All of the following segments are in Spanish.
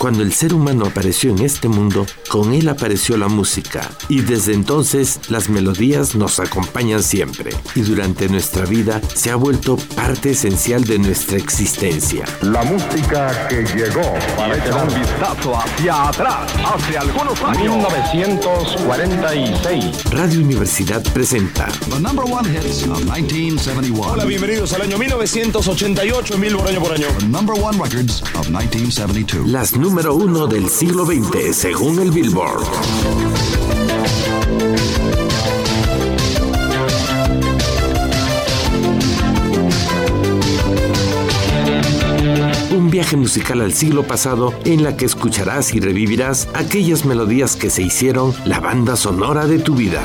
Cuando el ser humano apareció en este mundo, con él apareció la música y desde entonces las melodías nos acompañan siempre y durante nuestra vida se ha vuelto parte esencial de nuestra existencia. La música que llegó para este un vistazo hacia atrás, hace algunos años. 1946. Radio Universidad presenta The number one hits of 1971. Hola, bienvenidos al año 1988 en Billboard año por año. The number one records of 1972. las número uno del siglo XX según el Billboard. Un viaje musical al siglo pasado en la que escucharás y revivirás aquellas melodías que se hicieron la banda sonora de tu vida.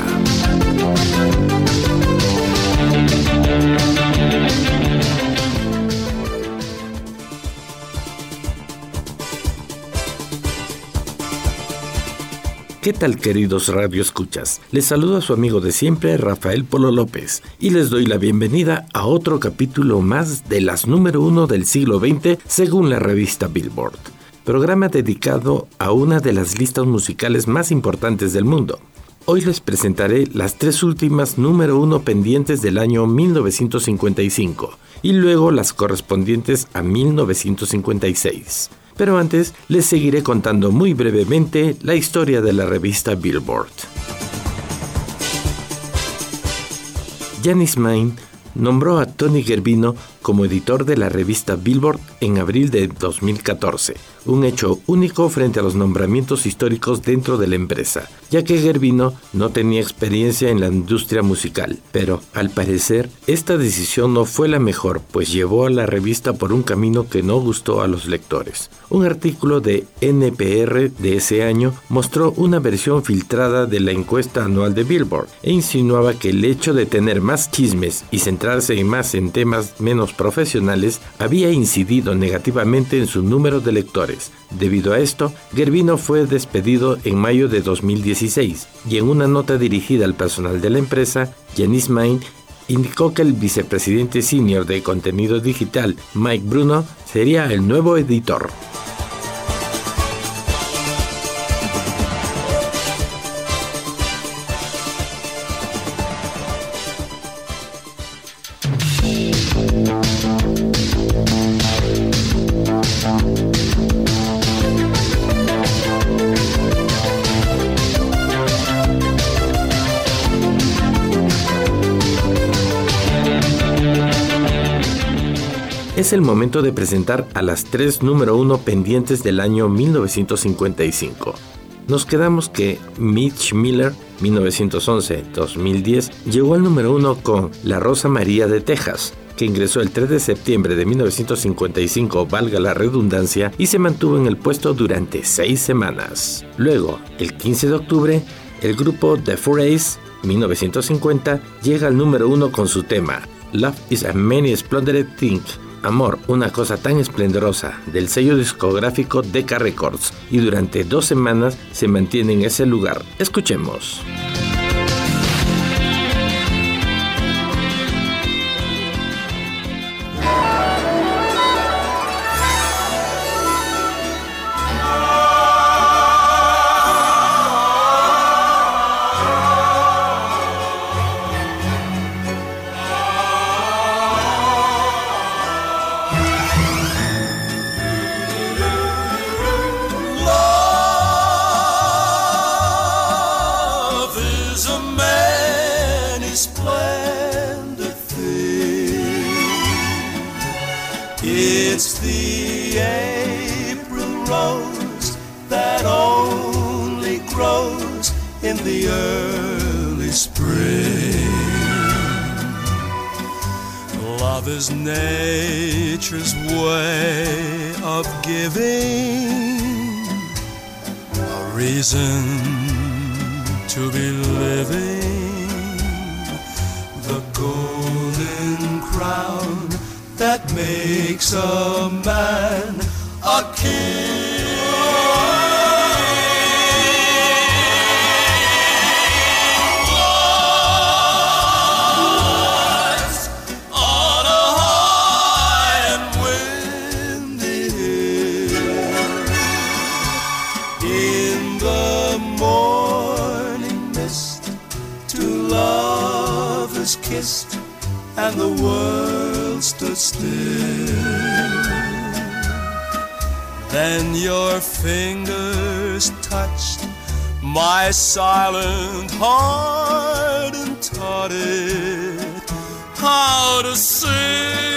¿Qué tal queridos Radio Escuchas? Les saludo a su amigo de siempre, Rafael Polo López, y les doy la bienvenida a otro capítulo más de las número uno del siglo XX según la revista Billboard, programa dedicado a una de las listas musicales más importantes del mundo. Hoy les presentaré las tres últimas número uno pendientes del año 1955 y luego las correspondientes a 1956. Pero antes les seguiré contando muy brevemente la historia de la revista Billboard. Janis Main nombró a Tony Gerbino como editor de la revista Billboard en abril de 2014, un hecho único frente a los nombramientos históricos dentro de la empresa, ya que Gerbino no tenía experiencia en la industria musical, pero al parecer esta decisión no fue la mejor, pues llevó a la revista por un camino que no gustó a los lectores. Un artículo de NPR de ese año mostró una versión filtrada de la encuesta anual de Billboard e insinuaba que el hecho de tener más chismes y centrarse más en temas menos profesionales había incidido negativamente en su número de lectores. Debido a esto, Gerbino fue despedido en mayo de 2016 y en una nota dirigida al personal de la empresa, Janice Main indicó que el vicepresidente senior de contenido digital, Mike Bruno, sería el nuevo editor. El momento de presentar a las tres número uno pendientes del año 1955. Nos quedamos que Mitch Miller, 1911-2010, llegó al número uno con La Rosa María de Texas, que ingresó el 3 de septiembre de 1955, valga la redundancia, y se mantuvo en el puesto durante seis semanas. Luego, el 15 de octubre, el grupo The Four Ace, 1950, llega al número uno con su tema Love is a Many Splendid Thing, Amor, una cosa tan esplendorosa, del sello discográfico Decca Records, y durante dos semanas se mantiene en ese lugar. Escuchemos. in the morning mist. Two lovers kissed, and the world stood still. Then your fingers touched my silent heart and taught it how to sing.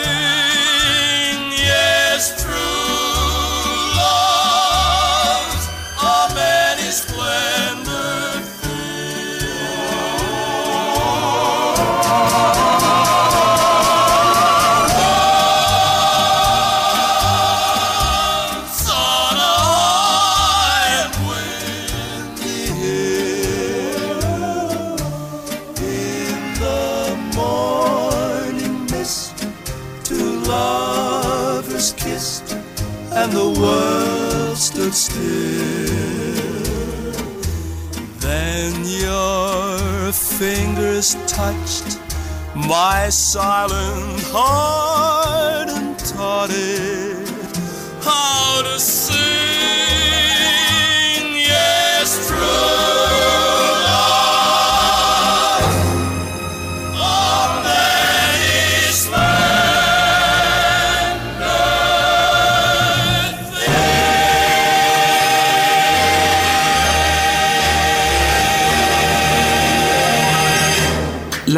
Stood still. Then your fingers touched my silent heart and taught it ah.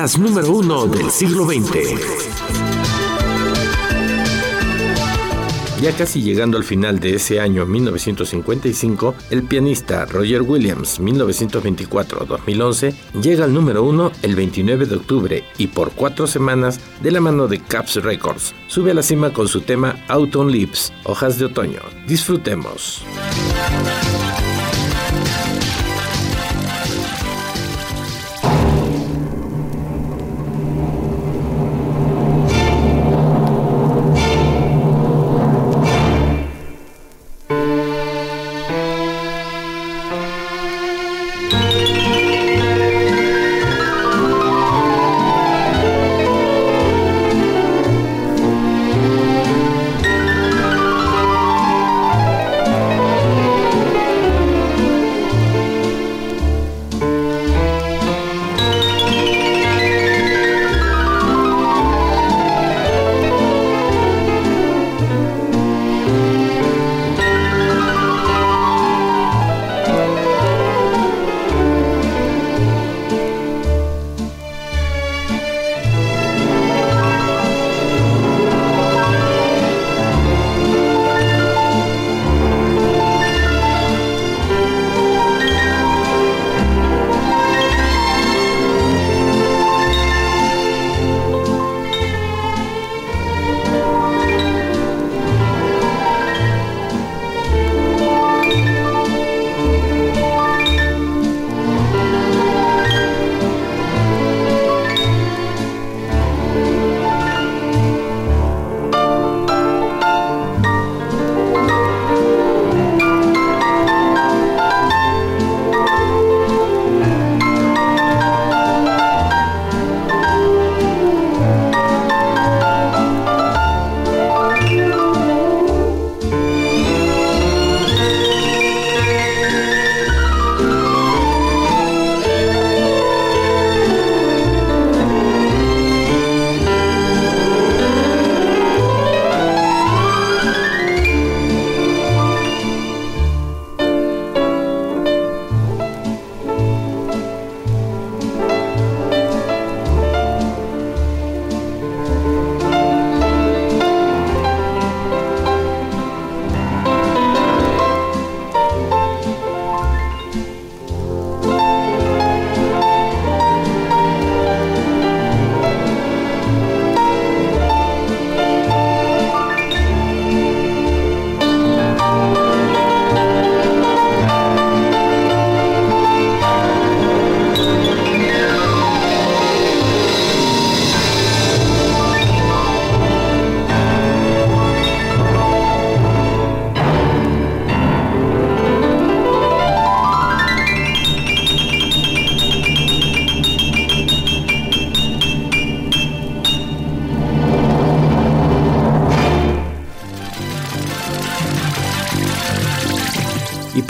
Las número uno del siglo XX. Ya casi llegando al final de ese año 1955, el pianista Roger Williams 1924-2011 llega al número uno el 29 de octubre y por cuatro semanas de la mano de Caps Records sube a la cima con su tema Autumn Leaves, hojas de otoño. Disfrutemos.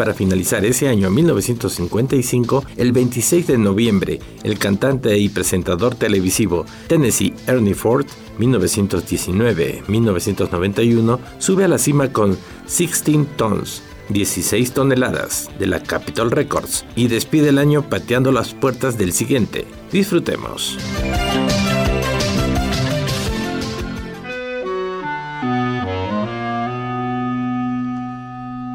Para finalizar ese año 1955, el 26 de noviembre, el cantante y presentador televisivo Tennessee Ernie Ford, 1919-1991, sube a la cima con 16 Tons, 16 toneladas, de la Capitol Records y despide el año pateando las puertas del siguiente. Disfrutemos.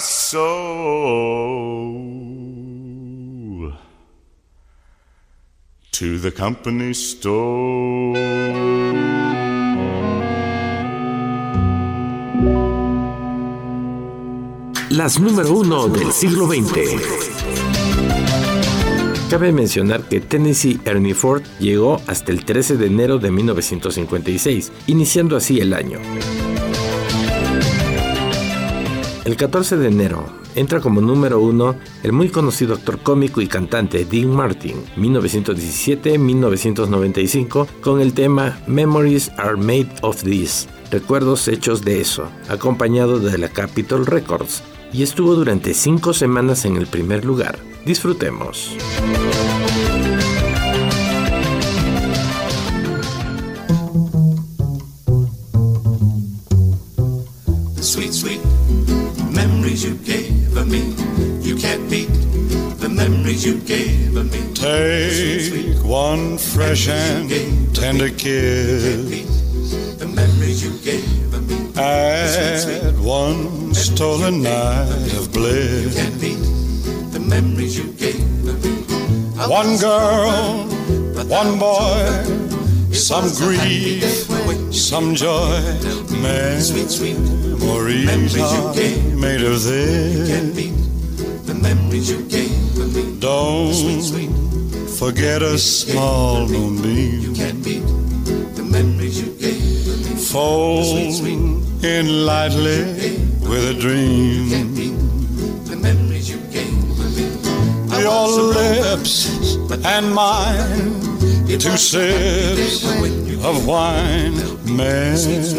soul to the company store. Las número uno del siglo XX. Cabe mencionar que Tennessee Ernie Ford llegó hasta el 13 de enero de 1956, iniciando así el año. El 14 de enero entra como número uno el muy conocido actor cómico y cantante Dean Martin, 1917-1995, con el tema Memories Are Made of This, recuerdos hechos de eso, acompañado de la Capitol Records, y estuvo durante cinco semanas en el primer lugar. Disfrutemos. sweet you gave me. Take one fresh and tender kiss. Add one stolen night of bliss. One girl, one boy some grief, some joy, memories are made of this. The memories you gave moonbeam. Don't sweet, sweet. forget a small moonbeam. You can't beat the memories you gave me. Fold sweet, sweet. in lightly with a dream. You can't beat the memories you gave me. Your lips and mine. Two sips of wine. Memories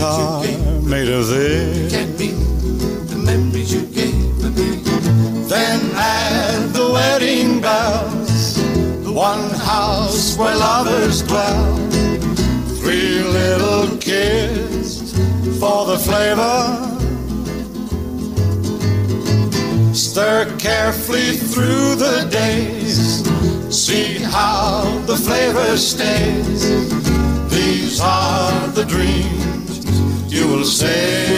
are made of this. Wedding bells, the one house where lovers dwell. Three little kids for the flavor Stir carefully through the days. See how the flavor stays. These are the dreams you will savor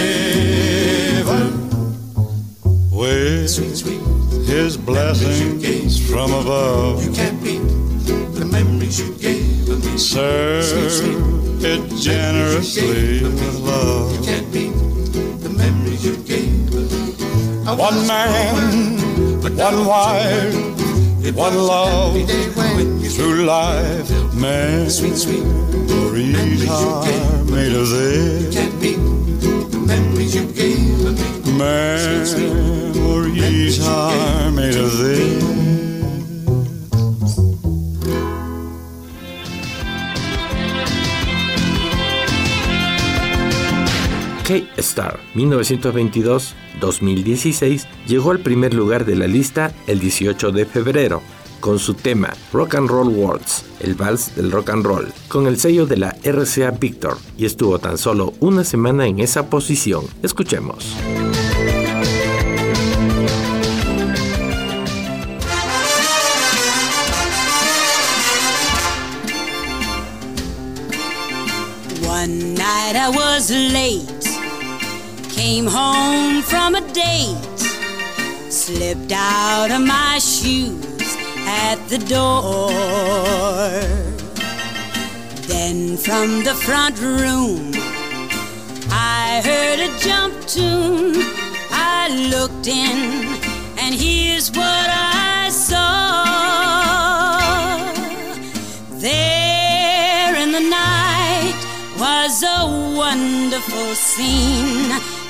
His blessings from above. You can't beat the memories you gave of me. Serve it generously with love. You can't beat the memories you gave me. One man, but one wife, one love. you Through life, man, Sweet, sweet memories are made of this. can't beat the memories you gave me. Memories this. K-Star 1922-2016 llegó al primer lugar de la lista el 18 de febrero con su tema Rock and Roll Words, el vals del rock and roll, con el sello de la RCA Victor y estuvo tan solo una semana en esa posición. Escuchemos. Night I was late, came home from a date, slipped out of my shoes at the door. Then from the front room, I heard a jump tune. I looked in, and here's what I saw. There was a wonderful scene.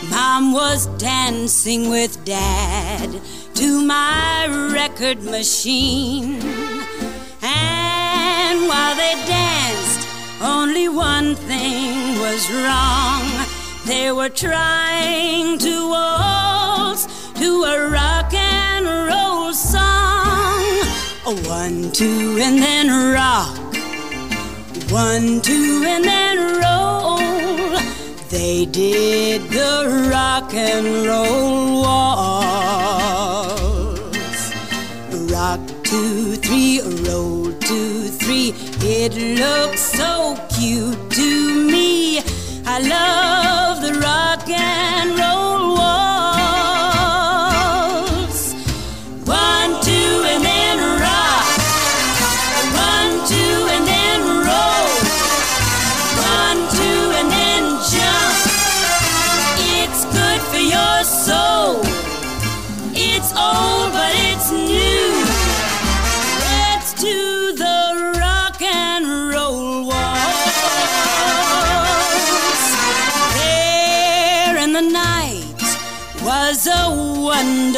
Mom was dancing with Dad to my record machine. And while they danced, only one thing was wrong. They were trying to waltz to a rock and roll song. A one, two, and then rock. One, two, and then roll. They did the rock and roll waltz. Rock, two, three, roll, two, three. It looks so cute to me. I love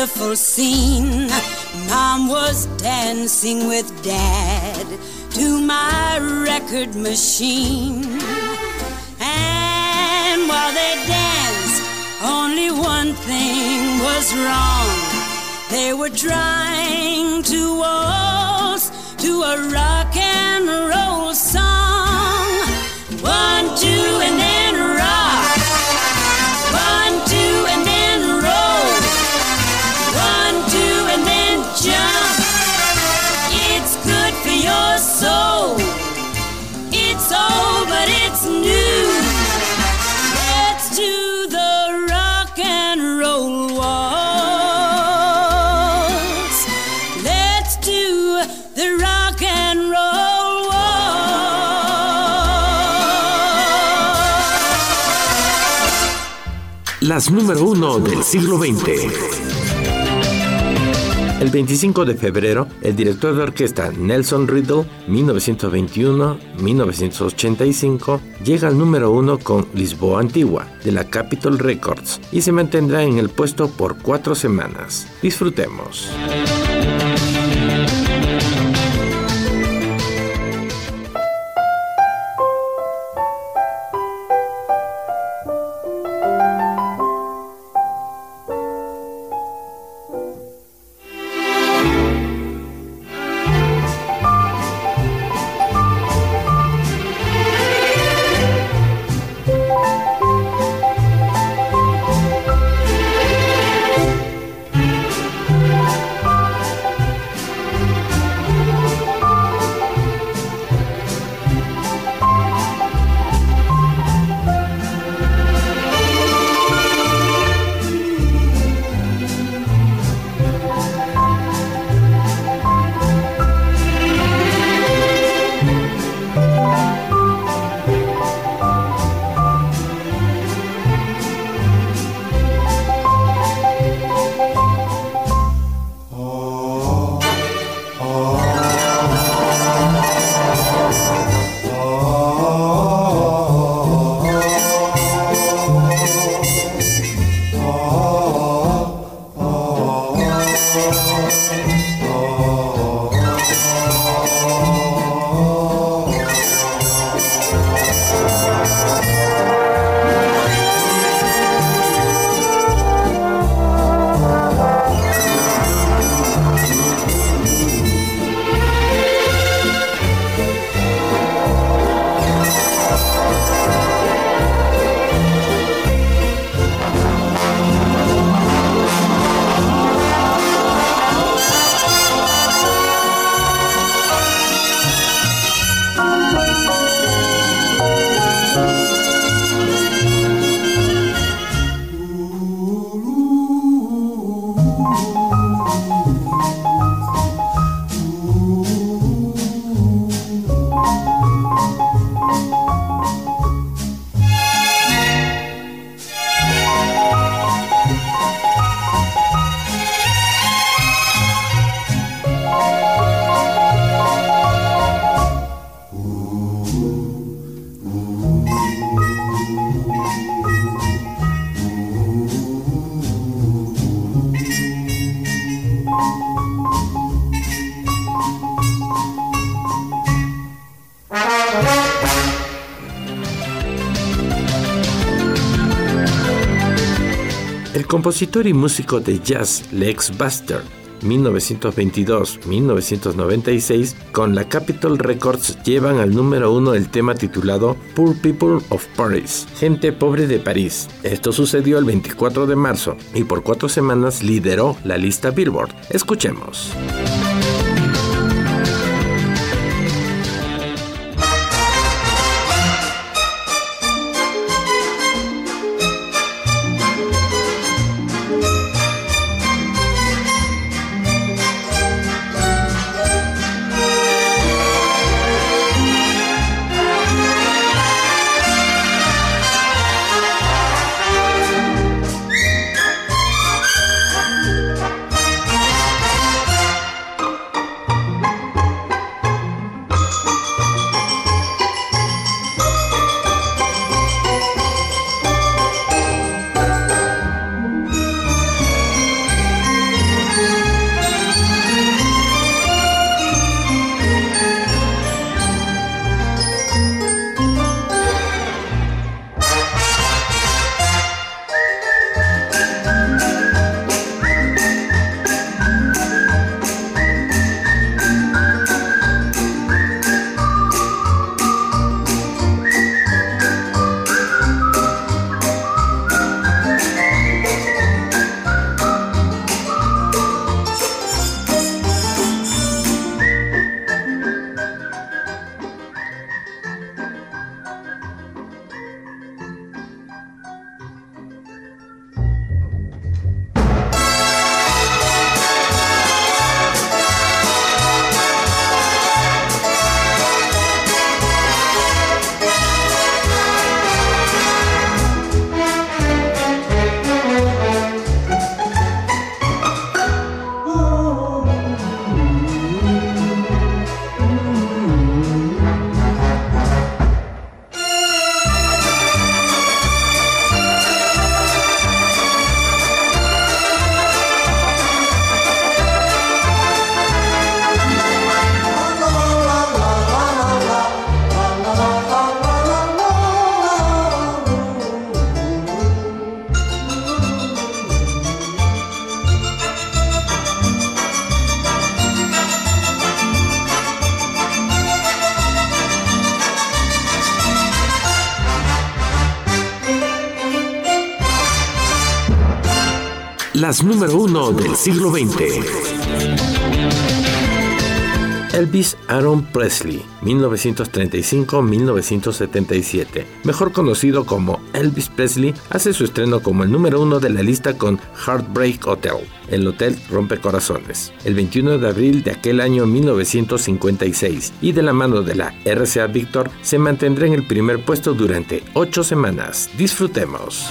wonderful scene. Mom was dancing with Dad to my record machine. And while they danced, only one thing was wrong. They were trying to waltz to a rock and Las número uno del siglo XX. El 25 de febrero, el director de orquesta Nelson Riddle, 1921-1985, llega al número uno con Lisboa Antigua, de la Capitol Records, y se mantendrá en el puesto por cuatro semanas. Disfrutemos. Compositor y músico de jazz Lex Buster 1922-1996, con la Capitol Records llevan al número uno el tema titulado Poor People of Paris, Gente Pobre de París. Esto sucedió el 24 de marzo y por cuatro semanas lideró la lista Billboard. Escuchemos. Número uno del siglo XX. Elvis Aaron Presley, 1935-1977, mejor conocido como Elvis Presley, hace su estreno como el número uno de la lista con Heartbreak Hotel, el hotel rompe corazones, el 21 de abril de aquel año 1956, y de la mano de la RCA Victor se mantendrá en el primer puesto durante ocho semanas. Disfrutemos.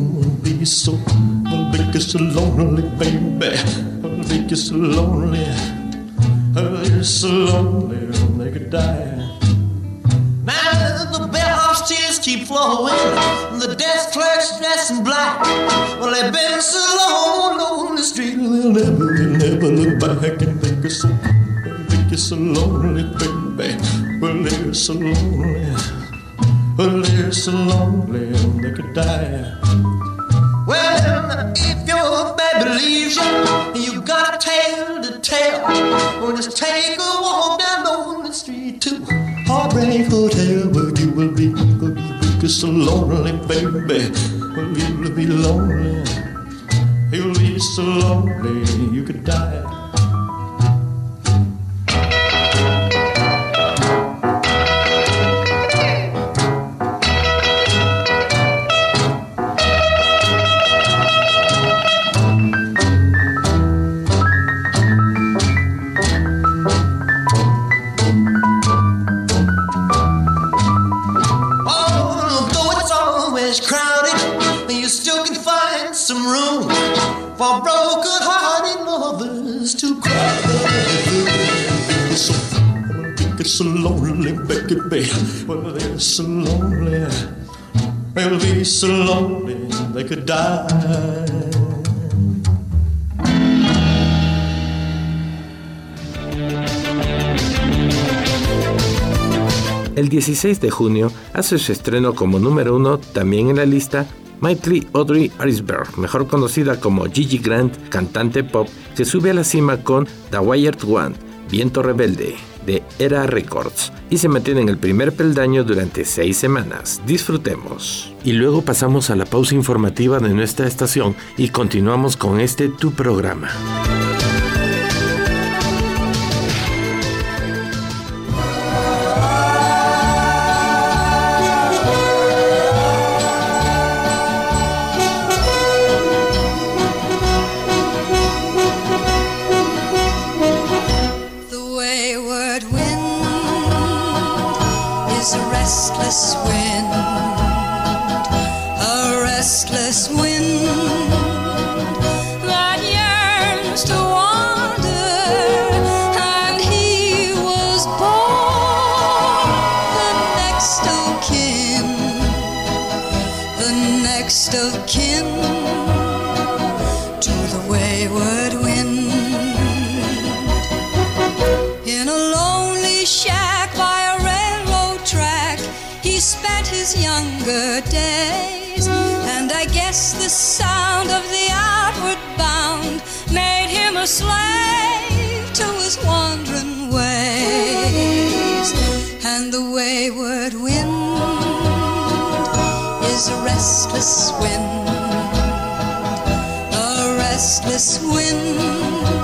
so, I'll make you so lonely, baby. I'll make you so lonely. Oh, you're so lonely, they could die. Now the bellhop's tears keep flowing, and the desk clerk's dressed in black. Well, they've been so long on the street, they'll never, they'll never look back and make you so, make you so lonely, baby. Well, they're so lonely. Well, they're so lonely, they could die. Well, if your baby leaves you, you got a tale to tell. Well, just take a walk down on the street to Heartbreak Hotel, where you will be, will be so lonely, baby. Well, you'll be lonely. You'll be so lonely, you could die. So lonely. Be so lonely they could die. El 16 de junio hace su estreno como número uno también en la lista Mighty Audrey Arisberg, mejor conocida como Gigi Grant, cantante pop, que sube a la cima con The Wired One, Viento Rebelde, de Era Records, y se mantiene en el primer peldaño durante seis semanas. Disfrutemos. Y luego pasamos a la pausa informativa de nuestra estación y continuamos con este tu programa. next of kin to the wayward wind. In a lonely shack by a railroad track, he spent his younger days, and I guess the sound of the outward bound made him a slave to his wandering ways, and the wayward wind is a restless wind, a restless wind.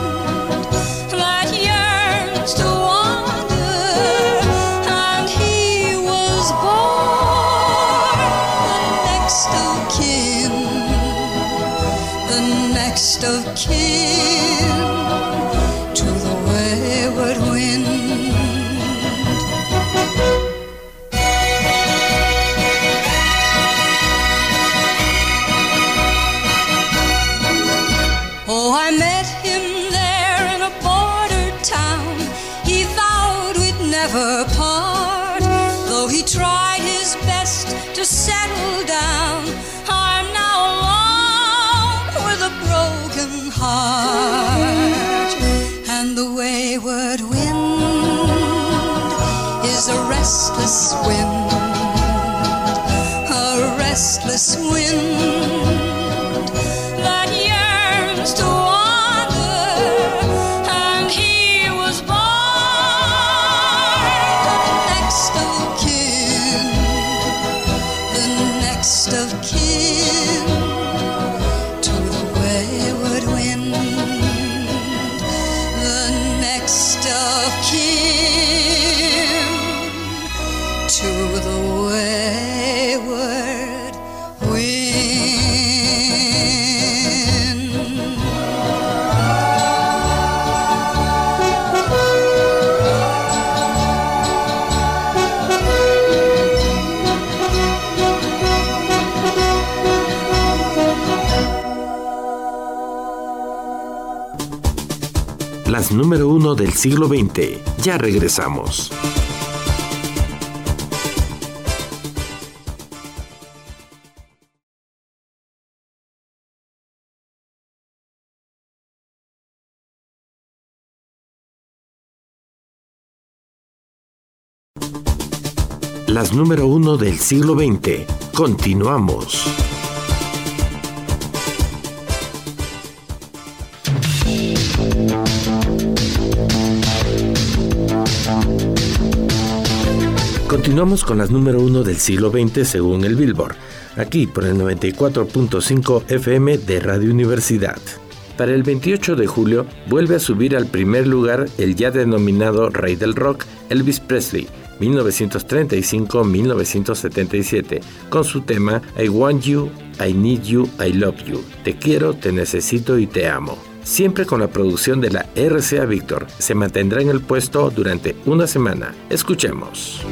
restless wind, a restless wind. Número uno del siglo XX. Ya regresamos. Las número uno del siglo XX. Continuamos. Continuamos con las número uno del siglo XX según el Billboard, aquí por el 94.5 FM de Radio Universidad. Para el 28 de julio vuelve a subir al primer lugar el ya denominado Rey del Rock, Elvis Presley, 1935-1977, con su tema I Want You, I Need You, I Love You, Te quiero, te necesito y te amo siempre con la producción de la RCA Victor. Se mantendrá en el puesto durante una semana. Escuchemos.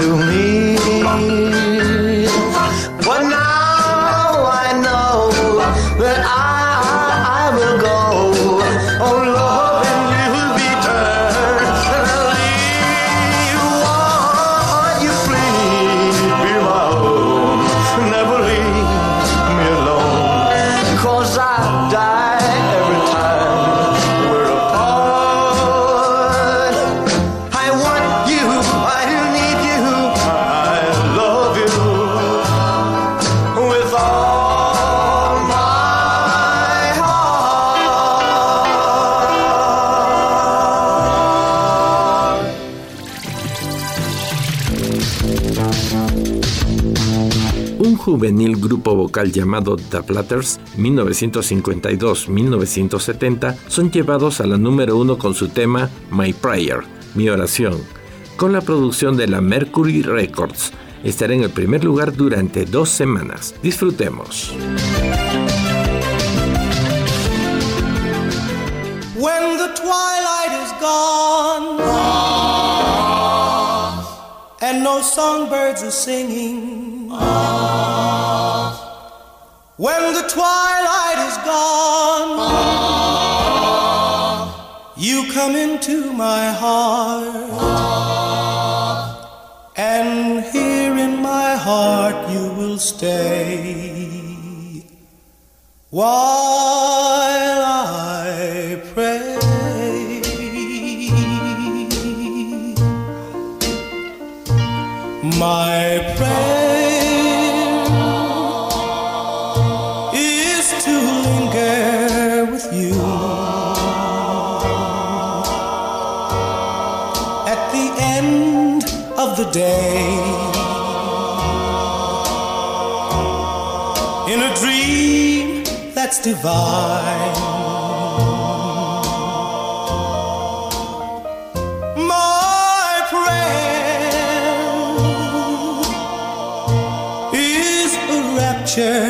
to me. local llamado The Platters, 1952-1970, son llevados a la número uno con su tema My Prayer, Mi Oración, con la producción de la Mercury Records. Estará en el primer lugar durante dos semanas. Disfrutemos. And no songbirds are singing. when the twilight is gone. Ah. You come into my heart, ah. and here in my heart you will stay while I pray. My another day. In a dream that's divine. My is a rapture.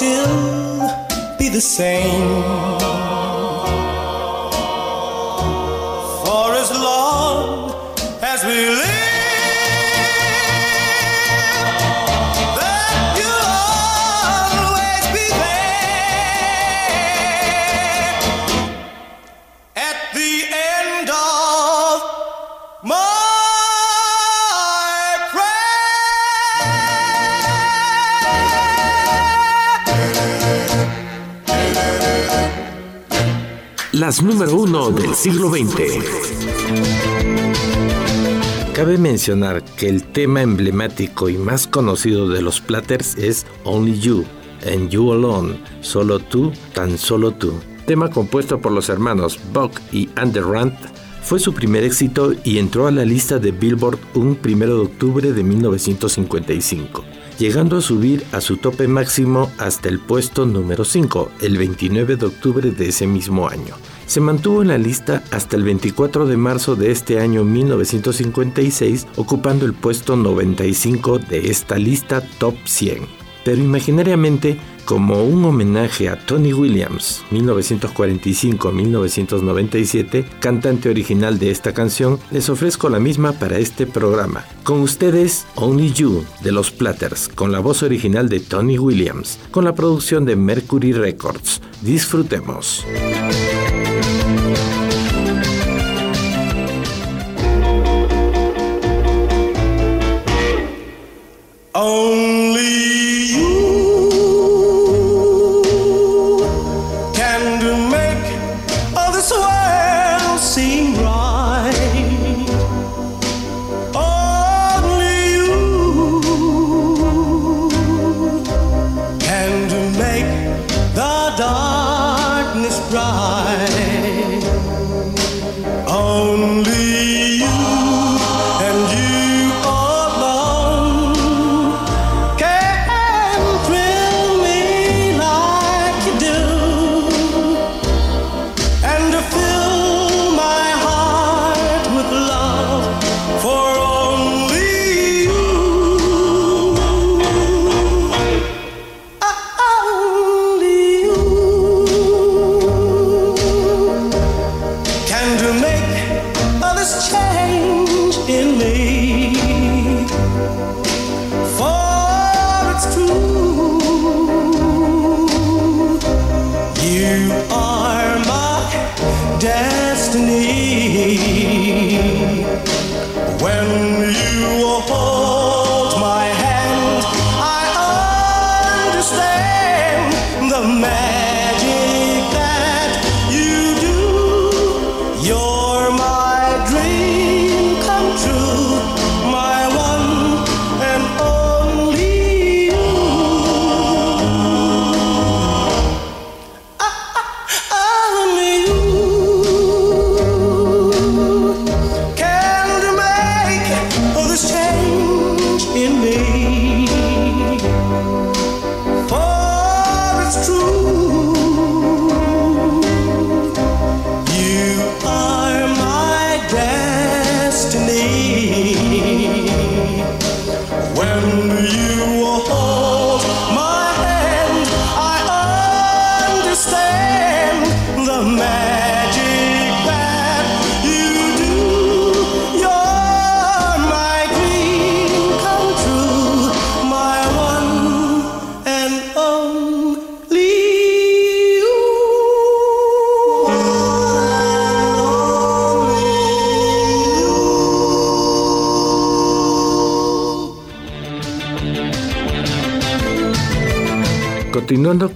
still be the same. Número uno del siglo XX. Cabe mencionar que el tema emblemático y más conocido de los Platters es Only You, and You Alone, solo tú, tan solo tú. Tema compuesto por los hermanos Buck y Underrant, fue su primer éxito y entró a la lista de Billboard un 1 de octubre de 1955 llegando a subir a su tope máximo hasta el puesto número 5, el 29 de octubre de ese mismo año. Se mantuvo en la lista hasta el 24 de marzo de este año 1956, ocupando el puesto 95 de esta lista top 100. Pero imaginariamente como un homenaje a Tony Williams, 1945-1997, cantante original de esta canción, les ofrezco la misma para este programa. Con ustedes, Only You, de los Platters, con la voz original de Tony Williams, con la producción de Mercury Records. Disfrutemos.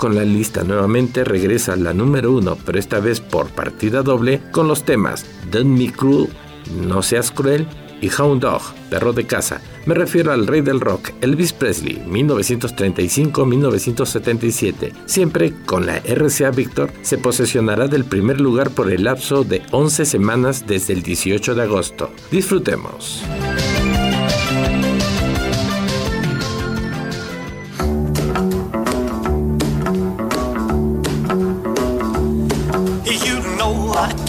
Con la lista, nuevamente regresa la número uno, pero esta vez por partida doble, con los temas Don't Me Cruel, No Seas Cruel y Hound Dog, Perro de Casa. Me refiero al rey del rock, Elvis Presley, 1935-1977. Siempre con la RCA Victor se posesionará del primer lugar por el lapso de 11 semanas desde el 18 de agosto. Disfrutemos.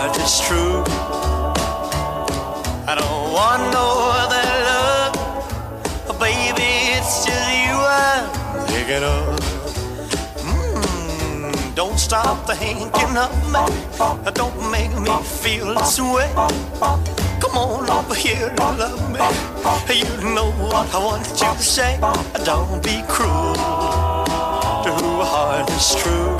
heart is true. I don't want no other love, baby. It's just you I'm thinking of. Mm, don't stop thinking of me. Don't make me feel this way. Come on over here and love me. You know what I want you to say. Don't be cruel to who heart is true.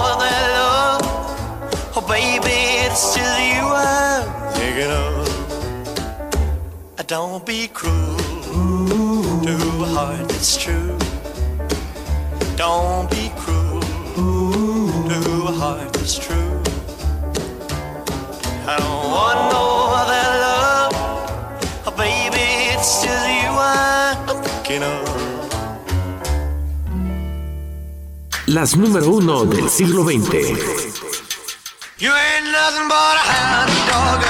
baby, it's just you I'm thinking of. Don't be cruel to a heart that's true. Don't be cruel to a heart that's true. I don't want no other love, oh, baby. It's just you I'm thinking of. Las número uno del siglo XX. You ain't nothing but a hound dog,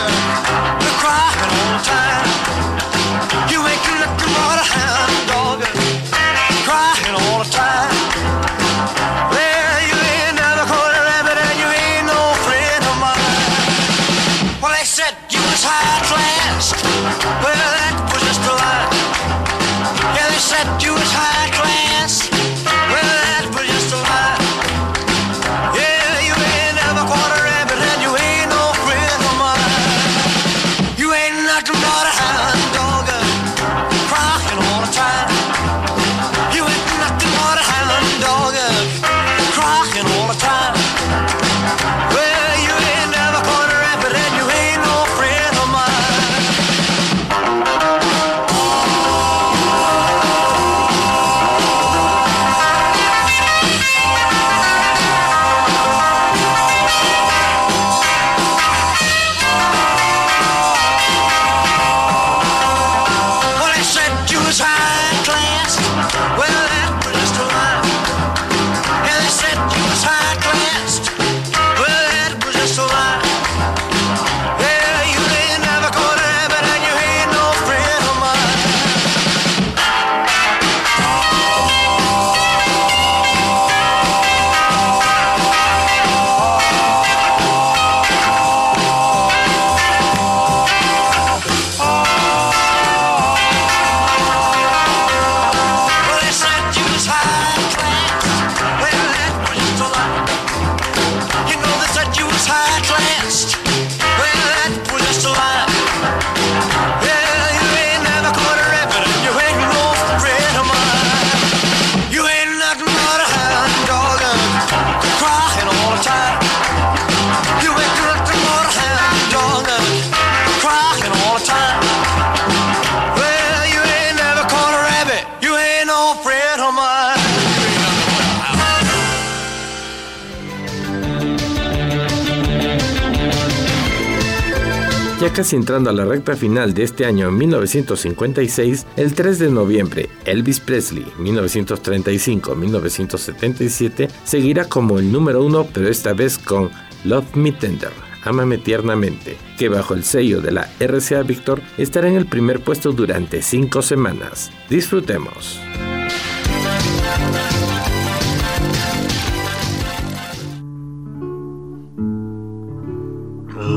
you're all the time. You ain't nothing but a hound dog, crying all the time. Entrando a la recta final de este año 1956, el 3 de noviembre, Elvis Presley, 1935-1977, seguirá como el número uno, pero esta vez con Love Me Tender, Ámame tiernamente, que bajo el sello de la RCA Victor estará en el primer puesto durante cinco semanas. Disfrutemos.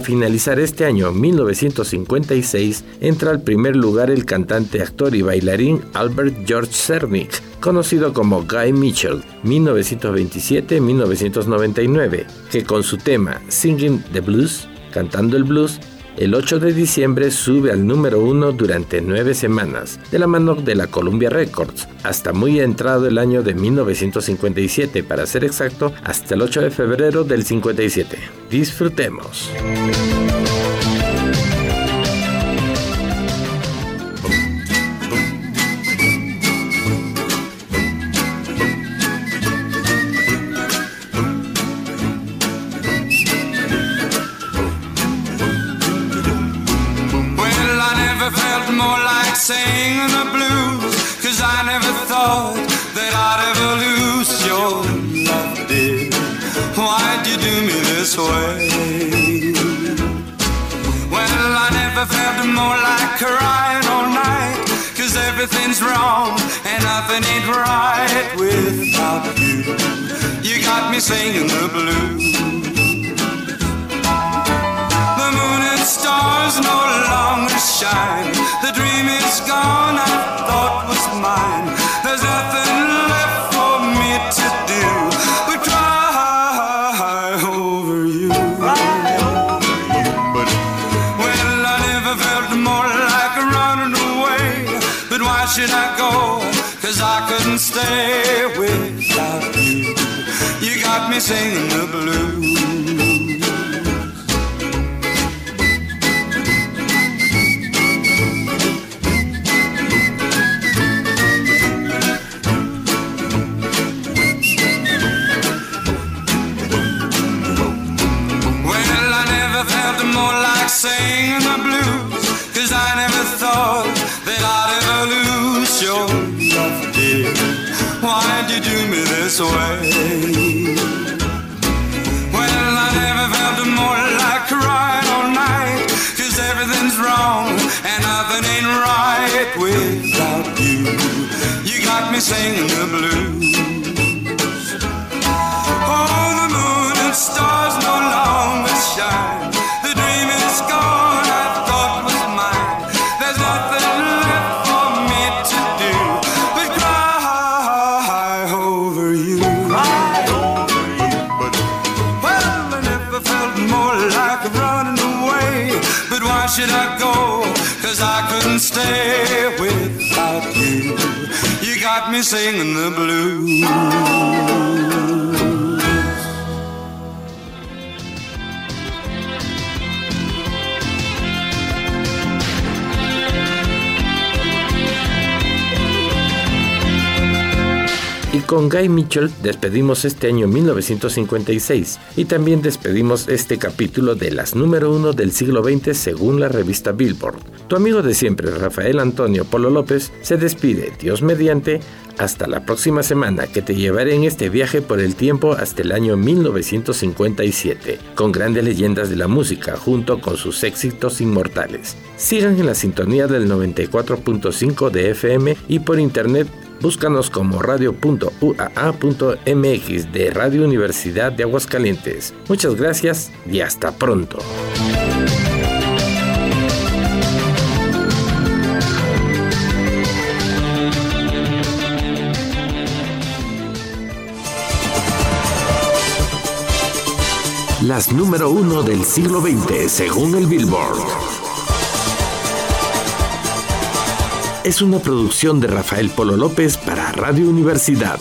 Finalizar este año, 1956, entra al primer lugar el cantante, actor y bailarín Albert George Cernick, conocido como Guy Mitchell, 1927-1999, que con su tema Singing the Blues, cantando el blues, el 8 de diciembre sube al número uno durante nueve semanas, de la mano de la Columbia Records, hasta muy entrado el año de 1957, para ser exacto, hasta el 8 de febrero del 57. Disfrutemos. More like crying all night. Cause everything's wrong and nothing ain't right without you. You got me singing the blues. The moon and stars no longer shine. The dream is gone, I thought was mine. There's nothing stay without you. You got me singing the blues. Me this way? Well, I never felt more like crying all night. Cause everything's wrong and nothing ain't right without you. You got me singing singing the blues. Con Guy Mitchell despedimos este año 1956 y también despedimos este capítulo de las número uno del siglo XX según la revista Billboard. Tu amigo de siempre, Rafael Antonio Polo López, se despide, Dios mediante, hasta la próxima semana que te llevaré en este viaje por el tiempo hasta el año 1957, con grandes leyendas de la música junto con sus éxitos inmortales. Sigan en la sintonía del 94.5 de FM y por internet búscanos como radio.uaa.mx de Radio Universidad de Aguascalientes. Muchas gracias y hasta pronto. Las número uno del siglo XX según el Billboard. Es una producción de Rafael Polo López para Radio Universidad.